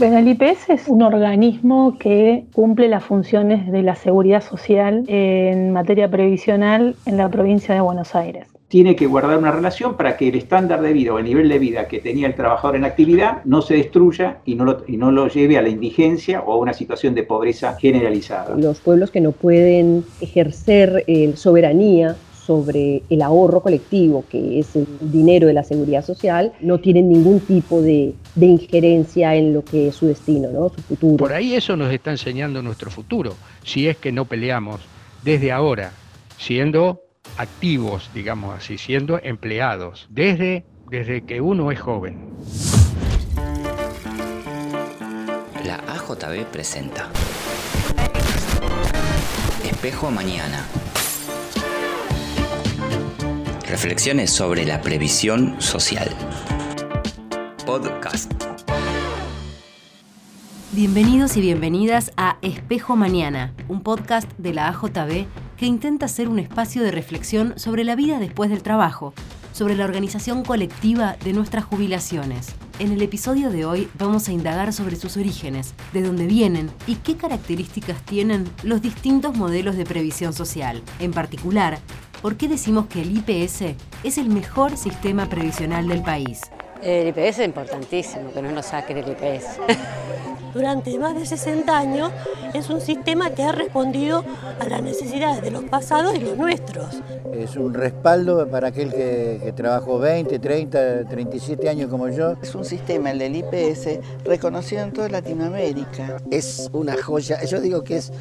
Bueno, el IPS es un organismo que cumple las funciones de la seguridad social en materia previsional en la provincia de Buenos Aires tiene que guardar una relación para que el estándar de vida o el nivel de vida que tenía el trabajador en actividad no se destruya y no lo, y no lo lleve a la indigencia o a una situación de pobreza generalizada. Los pueblos que no pueden ejercer eh, soberanía sobre el ahorro colectivo, que es el dinero de la seguridad social, no tienen ningún tipo de, de, injerencia en lo que es su destino, ¿no? su futuro. Por ahí eso nos está enseñando nuestro futuro, si es que no peleamos desde ahora, siendo activos, digamos así, siendo empleados desde, desde que uno es joven. La AJB presenta Espejo Mañana. Reflexiones sobre la previsión social. Podcast. Bienvenidos y bienvenidas a Espejo Mañana, un podcast de la AJB que intenta ser un espacio de reflexión sobre la vida después del trabajo, sobre la organización colectiva de nuestras jubilaciones. En el episodio de hoy vamos a indagar sobre sus orígenes, de dónde vienen y qué características tienen los distintos modelos de previsión social. En particular, por qué decimos que el IPS es el mejor sistema previsional del país. El IPS es importantísimo, que no nos saquen el IPS. Durante más de 60 años es un sistema que ha respondido a las necesidades de los pasados y los nuestros. Es un respaldo para aquel que, trabajó 20, 30, 37 años como yo. Es un sistema, el del IPS, reconocido en toda Latinoamérica. Es una joya, yo digo que es,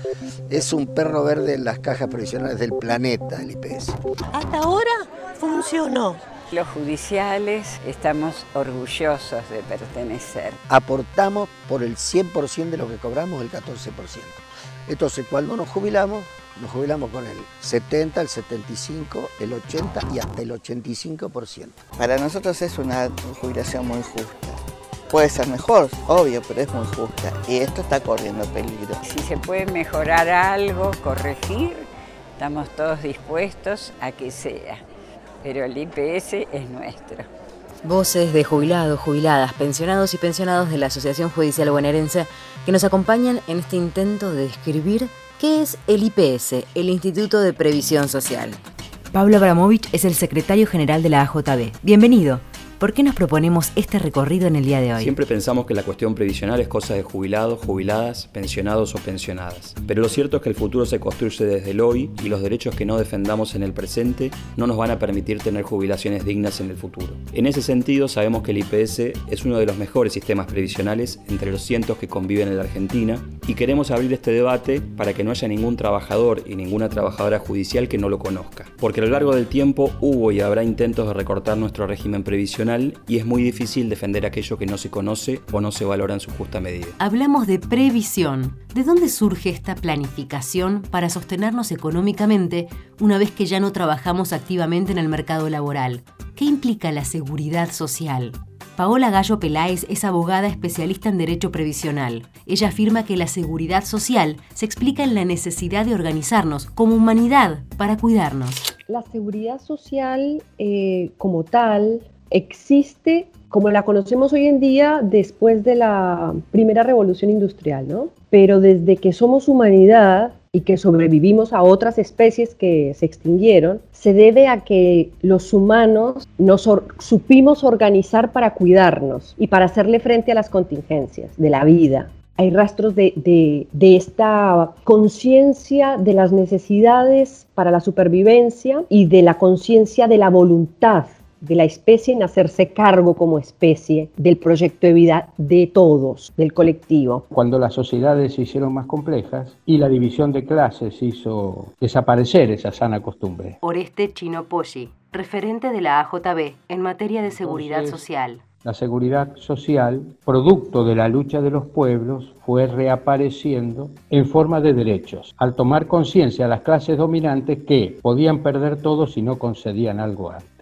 es un perro verde en las cajas provisionales del planeta, el IPS. Hasta ahora funcionó. Los judiciales estamos orgullosos de pertenecer. Aportamos por el 100% de lo que cobramos, el 14%. Entonces, cuando nos jubilamos, nos jubilamos con el 70, el 75, el 80 y hasta el 85%. Para nosotros es una jubilación muy justa. Puede ser mejor, obvio, pero es muy justa. Y esto está corriendo peligro. Si se puede mejorar algo, corregir, estamos todos dispuestos a que sea pero el IPS es nuestro. Voces de jubilados, jubiladas, pensionados y pensionados de la Asociación Judicial Bonaerense que nos acompañan en este intento de describir qué es el IPS, el Instituto de Previsión Social. Pablo Abramovich es el secretario general de la AJB. Bienvenido. ¿Por qué nos proponemos este recorrido en el día de hoy? Siempre pensamos que la cuestión previsional es cosa de jubilados, jubiladas, pensionados o pensionadas. Pero lo cierto es que el futuro se construye desde el hoy y los derechos que no defendamos en el presente no nos van a permitir tener jubilaciones dignas en el futuro. En ese sentido, sabemos que el IPS es uno de los mejores sistemas previsionales entre los cientos que conviven en la Argentina y queremos abrir este debate para que no haya ningún trabajador y ninguna trabajadora judicial que no lo conozca. Porque a lo largo del tiempo hubo y habrá intentos de recortar nuestro régimen previsional y es muy difícil defender aquello que no se conoce o no se valora en su justa medida. Hablamos de previsión. ¿De dónde surge esta planificación para sostenernos económicamente una vez que ya no trabajamos activamente en el mercado laboral? ¿Qué implica la seguridad social? Paola Gallo Peláez es abogada especialista en derecho previsional. Ella afirma que la seguridad social se explica en la necesidad de organizarnos como humanidad para cuidarnos. La seguridad social eh, como tal existe como la conocemos hoy en día después de la primera revolución industrial, ¿no? Pero desde que somos humanidad y que sobrevivimos a otras especies que se extinguieron, se debe a que los humanos nos supimos organizar para cuidarnos y para hacerle frente a las contingencias de la vida. Hay rastros de, de esta conciencia de las necesidades para la supervivencia y de la conciencia de la voluntad de la especie en hacerse cargo como especie del proyecto de vida de todos, del colectivo. Cuando las sociedades se hicieron más complejas y la división de clases hizo desaparecer esa sana costumbre. Oreste Chino Poggi, referente de la AJB en materia de seguridad social. La seguridad social, producto de la lucha de los pueblos, fue reapareciendo en forma de derechos, al tomar conciencia las clases dominantes que podían perder todo si no concedían algo antes.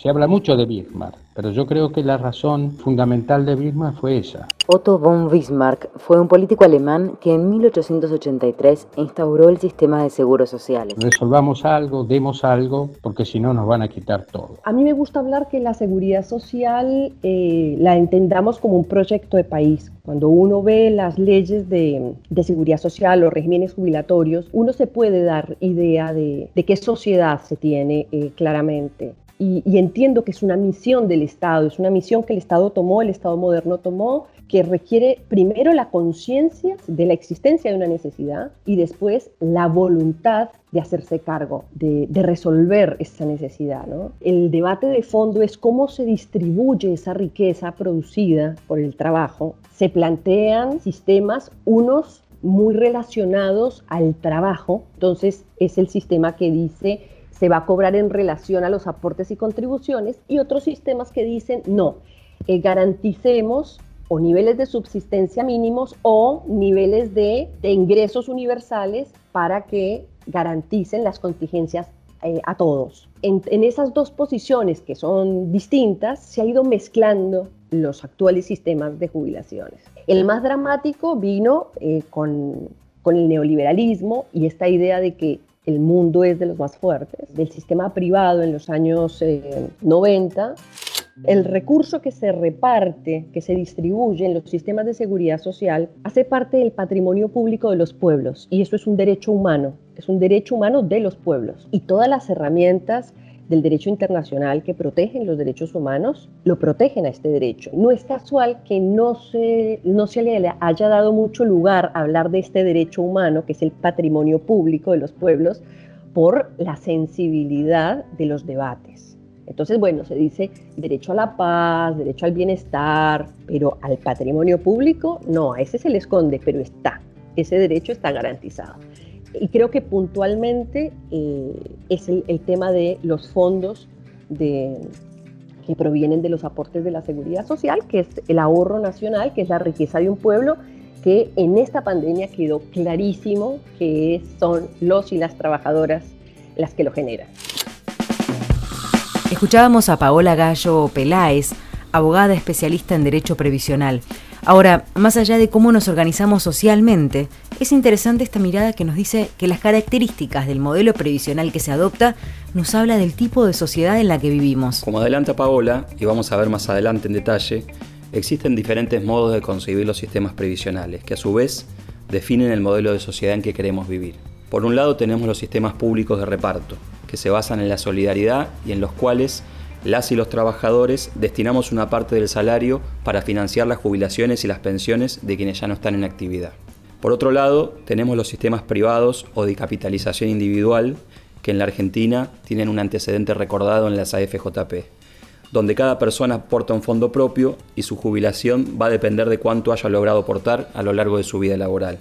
Se habla mucho de Bismarck, pero yo creo que la razón fundamental de Bismarck fue esa. Otto von Bismarck fue un político alemán que en 1883 instauró el sistema de seguros sociales. Resolvamos algo, demos algo, porque si no nos van a quitar todo. A mí me gusta hablar que la seguridad social eh, la entendamos como un proyecto de país. Cuando uno ve las leyes de, seguridad social, los regímenes jubilatorios, uno se puede dar idea de, qué sociedad se tiene eh, claramente y, entiendo que es una misión del Estado, es una misión que el Estado tomó, el Estado moderno tomó, que requiere primero la conciencia de la existencia de una necesidad y después la voluntad de hacerse cargo, de, resolver esa necesidad. El debate de fondo es cómo se distribuye esa riqueza producida por el trabajo. Se plantean sistemas, unos muy relacionados al trabajo, entonces es el sistema que dice se va a cobrar en relación a los aportes y contribuciones y otros sistemas que dicen no, eh, garanticemos o niveles de subsistencia mínimos o niveles de, ingresos universales para que garanticen las contingencias eh, a todos. En, esas dos posiciones que son distintas se ha ido mezclando los actuales sistemas de jubilaciones. El más dramático vino eh, con, con el neoliberalismo y esta idea de que el mundo es de los más fuertes, del sistema privado en los años 90, eh, el recurso que se reparte, que se distribuye en los sistemas de seguridad social, hace parte del patrimonio público de los pueblos y eso es un derecho humano, es un derecho humano de los pueblos. Y todas las herramientas del derecho internacional que protegen los derechos humanos, lo protegen a este derecho. No es casual que no se, no se haya dado mucho lugar a hablar de este derecho humano, que es el patrimonio público de los pueblos, por la sensibilidad de los debates. Entonces, bueno, se dice derecho a la paz, derecho al bienestar, pero al patrimonio público, no, a ese se le esconde, pero está, ese derecho está garantizado y creo que puntualmente eh, es el, tema de los fondos de, que provienen de los aportes de la seguridad social, que es el ahorro nacional, que es la riqueza de un pueblo, que en esta pandemia quedó clarísimo que son los y las trabajadoras las que lo generan. Escuchábamos a Paola Gallo Peláez, abogada especialista en Derecho Previsional. Ahora, más allá de cómo nos organizamos socialmente, es interesante esta mirada que nos dice que las características del modelo previsional que se adopta nos habla del tipo de sociedad en la que vivimos. Como adelanta Paola, y vamos a ver más adelante en detalle, existen diferentes modos de concebir los sistemas previsionales, que a su vez definen el modelo de sociedad en que queremos vivir. Por un lado tenemos los sistemas públicos de reparto, que se basan en la solidaridad y en los cuales las y los trabajadores destinamos una parte del salario para financiar las jubilaciones y las pensiones de quienes ya no están en actividad. Por otro lado, tenemos los sistemas privados o de capitalización individual, que en la Argentina tienen un antecedente recordado en las AFJP, donde cada persona aporta un fondo propio y su jubilación va a depender de cuánto haya logrado aportar a lo largo de su vida laboral.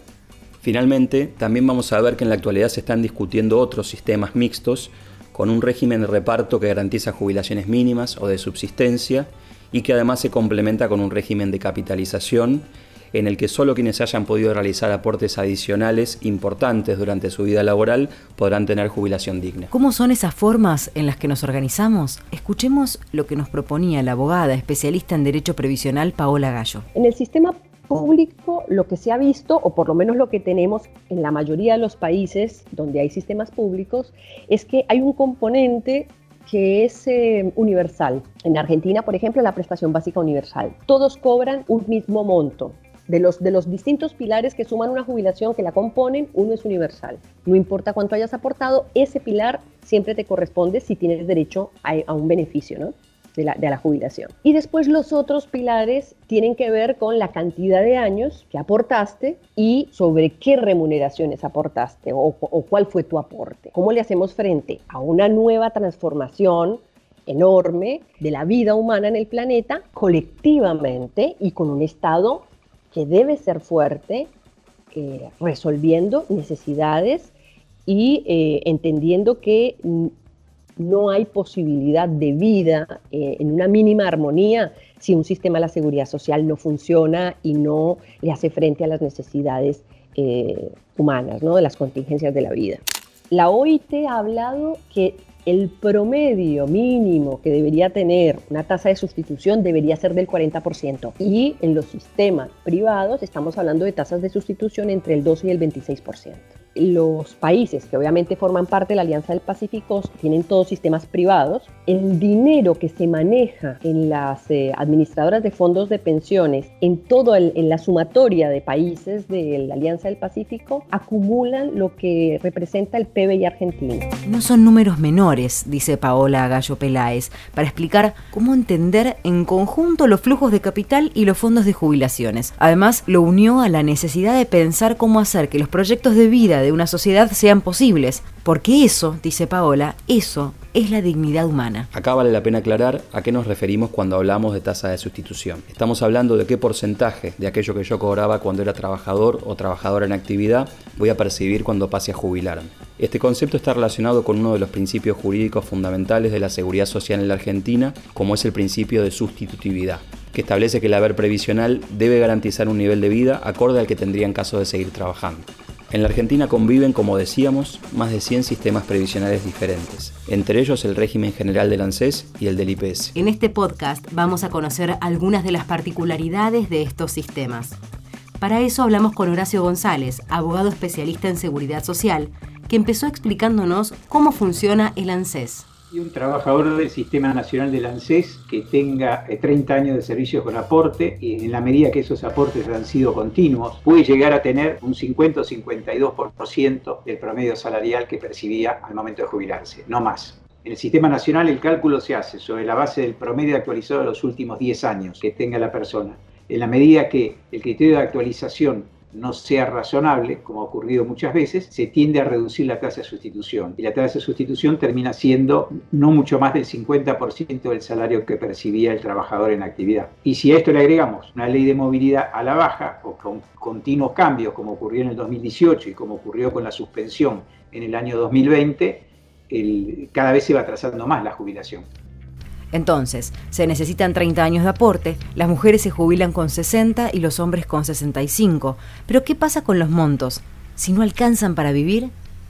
Finalmente, también vamos a ver que en la actualidad se están discutiendo otros sistemas mixtos con un régimen de reparto que garantiza jubilaciones mínimas o de subsistencia y que además se complementa con un régimen de capitalización en el que solo quienes hayan podido realizar aportes adicionales importantes durante su vida laboral podrán tener jubilación digna. ¿Cómo son esas formas en las que nos organizamos? Escuchemos lo que nos proponía la abogada especialista en Derecho Previsional Paola Gallo. En el sistema público lo que se ha visto, o por lo menos lo que tenemos en la mayoría de los países donde hay sistemas públicos, es que hay un componente que es eh, universal. En Argentina, por ejemplo, la prestación básica universal. Todos cobran un mismo monto. De los, de los distintos pilares que suman una jubilación que la componen, uno es universal. No importa cuánto hayas aportado, ese pilar siempre te corresponde si tienes derecho a, a un beneficio, ¿no? De la, jubilación. Y después los otros pilares tienen que ver con la cantidad de años que aportaste y sobre qué remuneraciones aportaste o, cuál fue tu aporte. ¿Cómo le hacemos frente a una nueva transformación enorme de la vida humana en el planeta colectivamente y con un Estado que debe ser fuerte, eh, resolviendo necesidades y eh, entendiendo que no hay posibilidad de vida eh, en una mínima armonía si un sistema de la seguridad social no funciona y no le hace frente a las necesidades eh, humanas, ¿no? de las contingencias de la vida. La OIT ha hablado que el promedio mínimo que debería tener una tasa de sustitución debería ser del 40% y en los sistemas privados estamos hablando de tasas de sustitución entre el 12 y el 26% los países que obviamente forman parte de la Alianza del Pacífico tienen todos sistemas privados, el dinero que se maneja en las eh, administradoras de fondos de pensiones, en todo en la sumatoria de países de la Alianza del Pacífico, acumulan lo que representa el PBI argentino. No son números menores, dice Paola Gallo Peláez, para explicar cómo entender en conjunto los flujos de capital y los fondos de jubilaciones. Además, lo unió a la necesidad de pensar cómo hacer que los proyectos de vida una sociedad sean posibles, porque eso, dice Paola, eso es la dignidad humana. Acá vale la pena aclarar a qué nos referimos cuando hablamos de tasa de sustitución. Estamos hablando de qué porcentaje de aquello que yo cobraba cuando era trabajador o trabajadora en actividad voy a percibir cuando pase a jubilarme. Este concepto está relacionado con uno de los principios jurídicos fundamentales de la seguridad social en la Argentina, como es el principio de sustitutividad que establece que el haber previsional debe garantizar un nivel de vida acorde al que tendría en caso de seguir trabajando. En la Argentina conviven, como decíamos, más de 100 sistemas previsionales diferentes, entre ellos el régimen general del ANSES y el del IPS. En este podcast vamos a conocer algunas de las particularidades de estos sistemas. Para eso hablamos con Horacio González, abogado especialista en seguridad social, que empezó explicándonos cómo funciona el ANSES y un trabajador del Sistema Nacional del ANSES que tenga 30 eh, años de servicios con aporte y en la medida que esos aportes han sido continuos, puede llegar a tener un 50 o 52% del promedio salarial que percibía al momento de jubilarse, no más. En el sistema nacional el cálculo se hace sobre la base del promedio actualizado de los últimos 10 años que tenga la persona. En la medida que el criterio de actualización no sea razonable, como ha ocurrido muchas veces, se tiende a reducir la tasa de sustitución. Y la tasa de sustitución termina siendo no mucho más del 50% del salario que percibía el trabajador en actividad. Y si a esto le agregamos una ley de movilidad a la baja o con continuos cambios, como ocurrió en el 2018 y como ocurrió con la suspensión en el año 2020, cada vez se va atrasando más la jubilación. Entonces, se necesitan 30 años de aporte, las mujeres se jubilan con 60 y los hombres con 65. Pero ¿qué pasa con los montos? Si no alcanzan para vivir,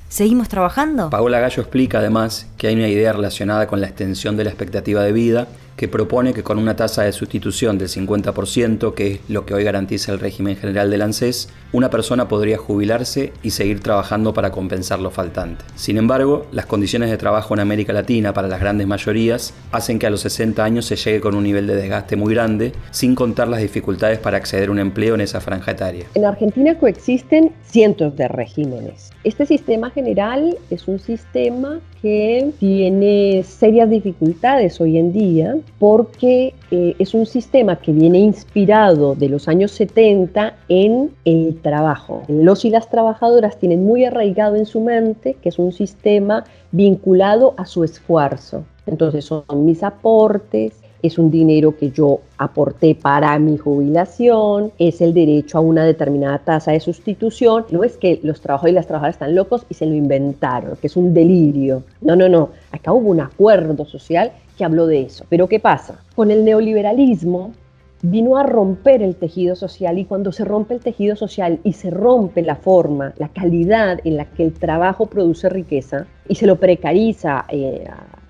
¿seguimos trabajando? Paola Gallo explica además que hay una idea relacionada con la extensión de la expectativa de vida que propone que con una tasa de sustitución del 50%, que es lo que hoy garantiza el régimen general del ANSES, una persona podría jubilarse y seguir trabajando para compensar lo faltante. Sin embargo, las condiciones de trabajo en América Latina para las grandes mayorías hacen que a los 60 años se llegue con un nivel de desgaste muy grande, sin contar las dificultades para acceder a un empleo en esa franja etaria. En Argentina coexisten cientos de regímenes. Este sistema general es un sistema que tiene serias dificultades hoy en día porque eh, es un sistema que viene inspirado de los años 70 en el trabajo. Los y las trabajadoras tienen muy arraigado en su mente que es un sistema vinculado a su esfuerzo. Entonces son mis aportes, es un dinero que yo aporté para mi jubilación, es el derecho a una determinada tasa de sustitución. No es que los trabajadores y las trabajadoras están locos y se lo inventaron, que es un delirio. No, no, no. Acá hubo un acuerdo social que habló de eso. Pero ¿qué pasa? Con el neoliberalismo vino a romper el tejido social y cuando se rompe el tejido social y se rompe la forma, la calidad en la que el trabajo produce riqueza y se lo precariza eh,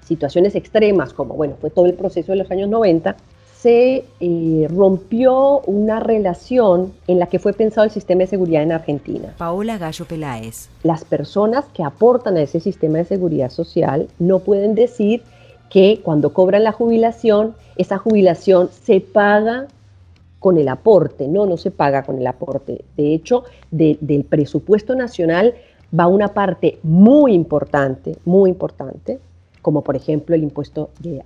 situaciones extremas, como bueno, fue todo el proceso de los años 90, se eh, rompió una relación en la que fue pensado el sistema de seguridad en Argentina. Paola Gallo Peláez. Las personas que aportan a ese sistema de seguridad social no pueden decir que cuando cobran la jubilación, esa jubilación se paga con el aporte, no, no se paga con el aporte. De hecho, del presupuesto nacional va una parte muy importante, muy importante, como por ejemplo el impuesto eh,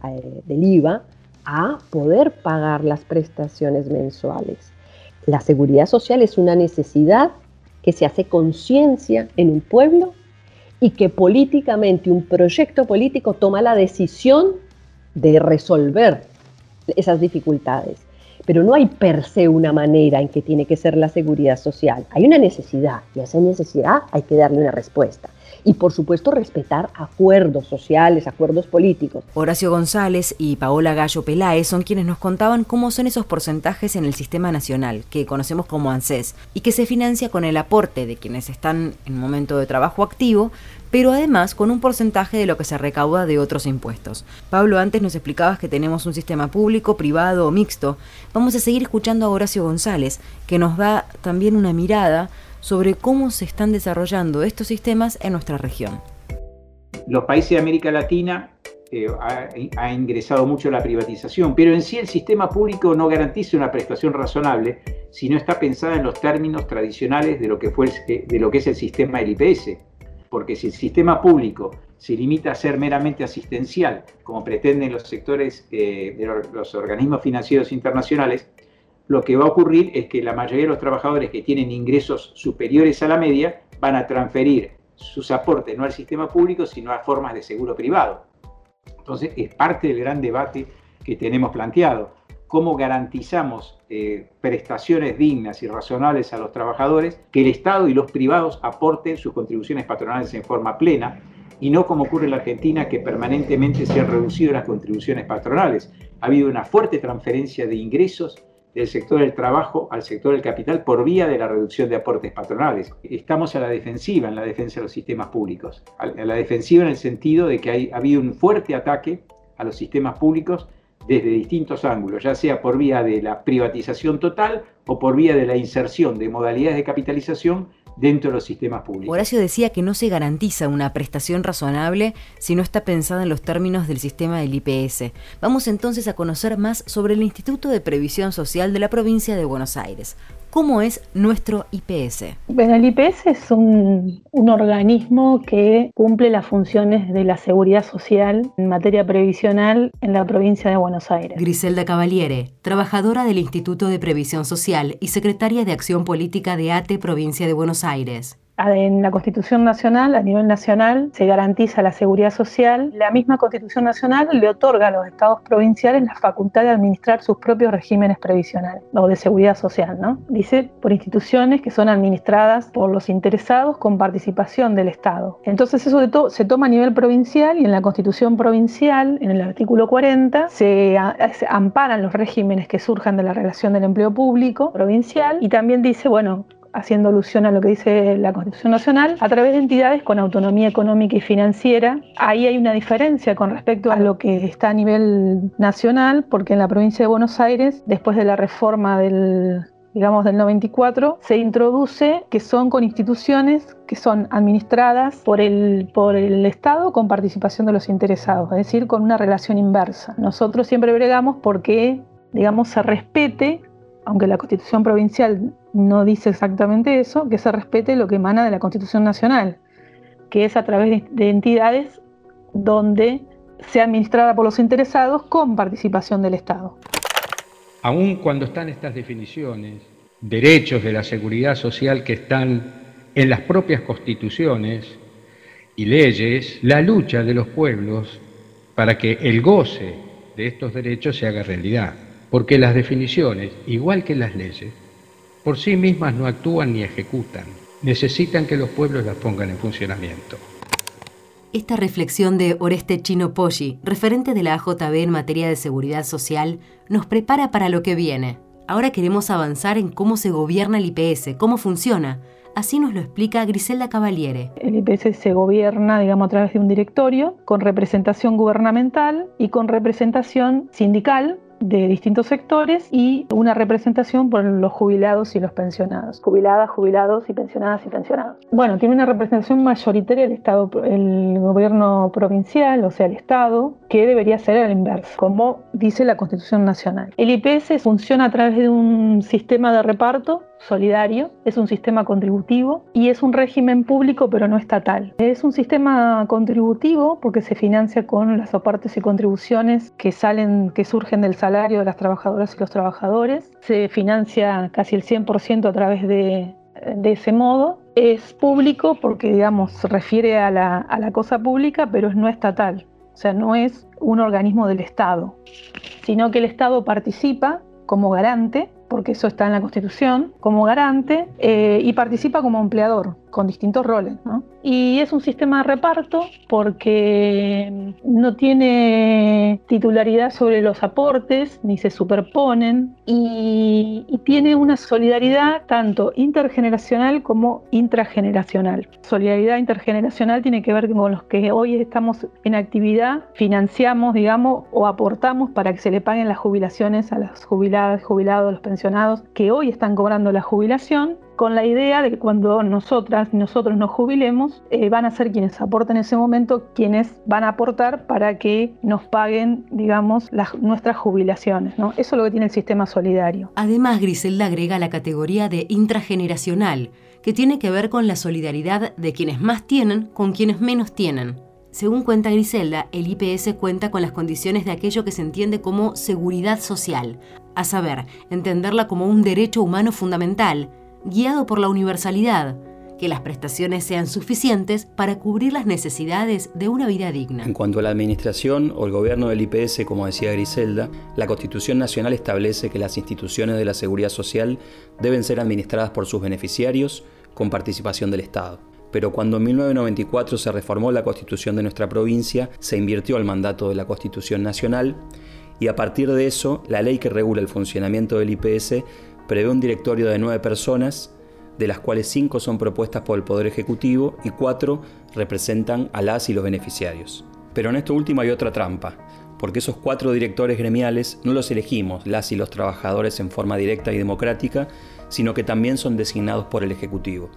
del IVA, a poder pagar las prestaciones mensuales. La seguridad social es una necesidad que se hace conciencia en un pueblo y que políticamente un proyecto político toma la decisión de resolver esas dificultades. Pero no hay per se una manera en que tiene que ser la seguridad social. Hay una necesidad y a esa necesidad hay que darle una respuesta. Y por supuesto respetar acuerdos sociales, acuerdos políticos. Horacio González y Paola Gallo Peláez son quienes nos contaban cómo son esos porcentajes en el sistema nacional, que conocemos como ANSES, y que se financia con el aporte de quienes están en momento de trabajo activo, pero además con un porcentaje de lo que se recauda de otros impuestos. Pablo, antes nos explicabas que tenemos un sistema público, privado o mixto. Vamos a seguir escuchando a Horacio González, que nos da también una mirada sobre cómo se están desarrollando estos sistemas en nuestra región. Los países de América Latina eh, ha, ingresado mucho la privatización, pero en sí el sistema público no garantiza una prestación razonable si no está pensada en los términos tradicionales de lo que, fue de lo que es el sistema del IPS. Porque si el sistema público se limita a ser meramente asistencial, como pretenden los sectores eh, de los organismos financieros internacionales, lo que va a ocurrir es que la mayoría de los trabajadores que tienen ingresos superiores a la media van a transferir sus aportes no al sistema público, sino a formas de seguro privado. Entonces, es parte del gran debate que tenemos planteado. ¿Cómo garantizamos eh, prestaciones dignas y razonables a los trabajadores? Que el Estado y los privados aporten sus contribuciones patronales en forma plena y no como ocurre en la Argentina, que permanentemente se han reducido las contribuciones patronales. Ha habido una fuerte transferencia de ingresos del sector del trabajo al sector del capital por vía de la reducción de aportes patronales. Estamos a la defensiva en la defensa de los sistemas públicos, a la defensiva en el sentido de que ha habido un fuerte ataque a los sistemas públicos desde distintos ángulos, ya sea por vía de la privatización total o por vía de la inserción de modalidades de capitalización dentro de los sistemas públicos. Horacio decía que no se garantiza una prestación razonable si no está pensada en los términos del sistema del IPS. Vamos entonces a conocer más sobre el Instituto de Previsión Social de la provincia de Buenos Aires. ¿Cómo es nuestro IPS? Bueno, el IPS es un, organismo que cumple las funciones de la seguridad social en materia previsional en la provincia de Buenos Aires. Griselda Cavaliere, trabajadora del Instituto de Previsión Social y secretaria de Acción Política de ATE, provincia de Buenos Aires en la Constitución Nacional, a nivel nacional, se garantiza la seguridad social. La misma Constitución Nacional le otorga a los estados provinciales la facultad de administrar sus propios regímenes previsionales o de seguridad social, ¿no? Dice por instituciones que son administradas por los interesados con participación del Estado. Entonces eso de se toma a nivel provincial y en la Constitución provincial, en el artículo 40, se, se amparan los regímenes que surjan de la relación del empleo público provincial y también dice, bueno, haciendo alusión a lo que dice la Constitución Nacional, a través de entidades con autonomía económica y financiera. Ahí hay una diferencia con respecto a lo que está a nivel nacional, porque en la provincia de Buenos Aires, después de la reforma del digamos del 94, se introduce que son con instituciones que son administradas por el, por el Estado con participación de los interesados, es decir, con una relación inversa. Nosotros siempre bregamos porque, digamos, se respete aunque la Constitución provincial no dice exactamente eso, que se respete lo que emana de la Constitución nacional, que es a través de, entidades donde sea administrada por los interesados con participación del Estado. Aun cuando están estas definiciones, derechos de la seguridad social que están en las propias constituciones y leyes, la lucha de los pueblos para que el goce de estos derechos se haga realidad porque las definiciones, igual que las leyes, por sí mismas no actúan ni ejecutan, necesitan que los pueblos las pongan en funcionamiento. Esta reflexión de Oreste Chino Poggi, referente de la AJB en materia de seguridad social, nos prepara para lo que viene. Ahora queremos avanzar en cómo se gobierna el IPS, cómo funciona. Así nos lo explica Griselda Cavaliere. El IPS se gobierna, digamos, a través de un directorio con representación gubernamental y con representación sindical de distintos sectores y una representación por los jubilados y los pensionados. Jubiladas, jubilados y pensionadas y pensionados. Bueno, tiene una representación mayoritaria el Estado, el gobierno provincial, o sea, el Estado, que debería ser al inverso, como dice la Constitución Nacional. El IPS funciona a través de un sistema de reparto solidario, es un sistema contributivo y es un régimen público pero no estatal. Es un sistema contributivo porque se financia con las aportes y contribuciones que salen, que surgen del salario de las trabajadoras y los trabajadores. Se financia casi el 100% a través de, ese modo. Es público porque, digamos, refiere a la, a la cosa pública, pero es no estatal. O sea, no es un organismo del Estado, sino que el Estado participa como garante porque eso está en la Constitución, como garante eh, y participa como empleador. Con distintos roles. Y es un sistema de reparto porque no tiene titularidad sobre los aportes, ni se superponen, y, y tiene una solidaridad tanto intergeneracional como intrageneracional. Solidaridad intergeneracional tiene que ver con los que hoy estamos en actividad, financiamos, digamos, o aportamos para que se le paguen las jubilaciones a las jubiladas, jubilados, los pensionados que hoy están cobrando la jubilación con la idea de que cuando nosotras nosotros nos jubilemos, eh, van a ser quienes aporten en ese momento, quienes van a aportar para que nos paguen, digamos, las, nuestras jubilaciones. ¿no? Eso es lo que tiene el sistema solidario. Además, Griselda agrega la categoría de intrageneracional, que tiene que ver con la solidaridad de quienes más tienen con quienes menos tienen. Según cuenta Griselda, el IPS cuenta con las condiciones de aquello que se entiende como seguridad social, a saber, entenderla como un derecho humano fundamental, guiado por la universalidad, que las prestaciones sean suficientes para cubrir las necesidades de una vida digna. En cuanto a la administración o el gobierno del IPS, como decía Griselda, la Constitución Nacional establece que las instituciones de la seguridad social deben ser administradas por sus beneficiarios con participación del Estado. Pero cuando en 1994 se reformó la constitución de nuestra provincia, se invirtió el mandato de la Constitución Nacional y a partir de eso, la ley que regula el funcionamiento del IPS prevé un directorio de nueve personas, de las cuales cinco son propuestas por el Poder Ejecutivo y cuatro representan a las y los beneficiarios. Pero en esto último hay otra trampa, porque esos cuatro directores gremiales no los elegimos las y los trabajadores en forma directa y democrática, sino que también son designados por el Ejecutivo.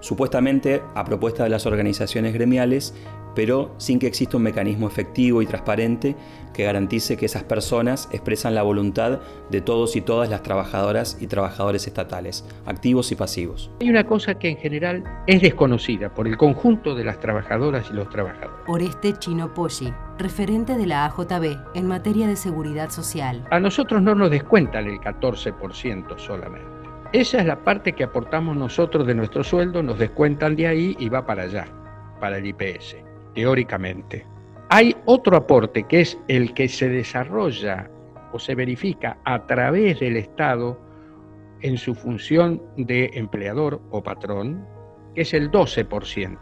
Supuestamente a propuesta de las organizaciones gremiales, pero sin que exista un mecanismo efectivo y transparente que garantice que esas personas expresan la voluntad de todos y todas las trabajadoras y trabajadores estatales, activos y pasivos. Hay una cosa que en general es desconocida por el conjunto de las trabajadoras y los trabajadores. Oreste Chino Poggi, referente de la AJB en materia de seguridad social. A nosotros no nos descuentan el 14% solamente. Esa es la parte que aportamos nosotros de nuestro sueldo, nos descuentan de ahí y va para allá, para el IPS teóricamente. Hay otro aporte que es el que se desarrolla o se verifica a través del Estado en su función de empleador o patrón, que es el 12%,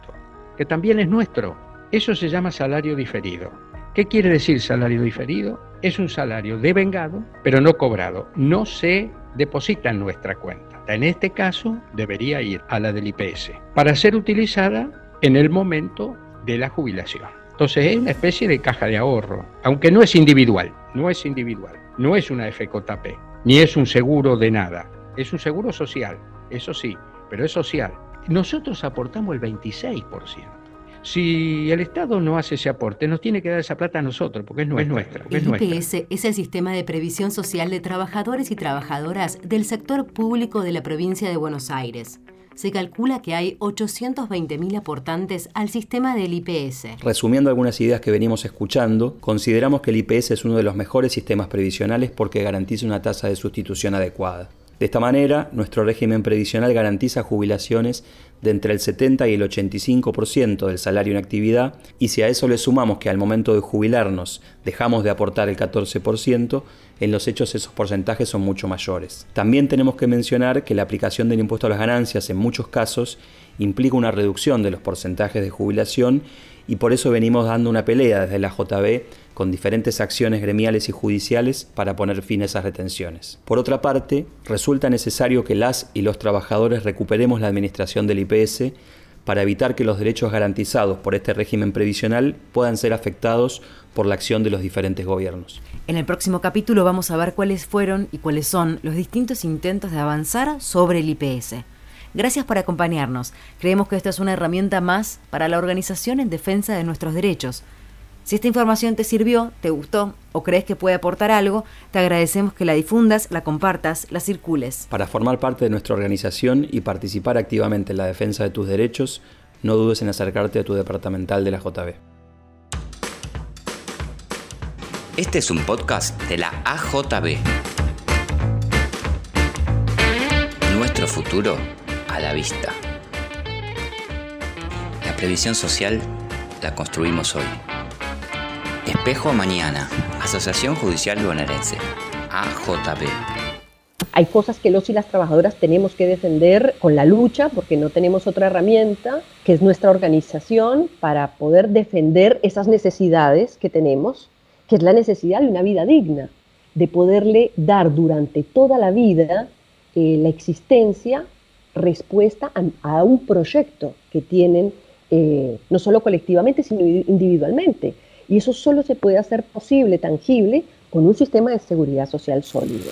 que también es nuestro. Eso se llama salario diferido. ¿Qué quiere decir salario diferido? Es un salario devengado, pero no cobrado. No se deposita en nuestra cuenta. En este caso, debería ir a la del IPS para ser utilizada en el momento de la jubilación. Entonces es una especie de caja de ahorro, aunque no es individual, no es individual, no es una FJP, ni es un seguro de nada, es un seguro social, eso sí, pero es social. Nosotros aportamos el 26%. Si el Estado no hace ese aporte, nos tiene que dar esa plata a nosotros, porque es nuestra. el IPS es el sistema de previsión social de trabajadores y trabajadoras del sector público de la provincia de Buenos Aires se calcula que hay 820.000 aportantes al sistema del IPS. Resumiendo algunas ideas que venimos escuchando, consideramos que el IPS es uno de los mejores sistemas previsionales porque garantiza una tasa de sustitución adecuada. De esta manera, nuestro régimen previsional garantiza jubilaciones de entre el 70 y el 85% del salario en actividad y si a eso le sumamos que al momento de jubilarnos dejamos de aportar el 14%, en los hechos esos porcentajes son mucho mayores. También tenemos que mencionar que la aplicación del impuesto a las ganancias en muchos casos implica una reducción de los porcentajes de jubilación y por eso venimos dando una pelea desde la JB con diferentes acciones gremiales y judiciales para poner fin a esas retenciones. Por otra parte, resulta necesario que las y los trabajadores recuperemos la administración del IPS para evitar que los derechos garantizados por este régimen previsional puedan ser afectados por la acción de los diferentes gobiernos. En el próximo capítulo vamos a ver cuáles fueron y cuáles son los distintos intentos de avanzar sobre el IPS. Gracias por acompañarnos. Creemos que esta es una herramienta más para la organización en defensa de nuestros derechos. Si esta información te sirvió, te gustó o crees que puede aportar algo, te agradecemos que la difundas, la compartas, la circules. Para formar parte de nuestra organización y participar activamente en la defensa de tus derechos, no dudes en acercarte a tu departamental de la JB. Este es un podcast de la AJB. Nuestro futuro a la vista. La previsión social la construimos hoy. Espejo Mañana, Asociación Judicial Bonaerense, AJB. Hay cosas que los y las trabajadoras tenemos que defender con la lucha porque no tenemos otra herramienta, que es nuestra organización, para poder defender esas necesidades que tenemos, que es la necesidad de una vida digna, de poderle dar durante toda la vida eh, la existencia respuesta a, un proyecto que tienen eh, no solo colectivamente, sino individualmente. Y eso solo se puede hacer posible, tangible, con un sistema de seguridad social sólido.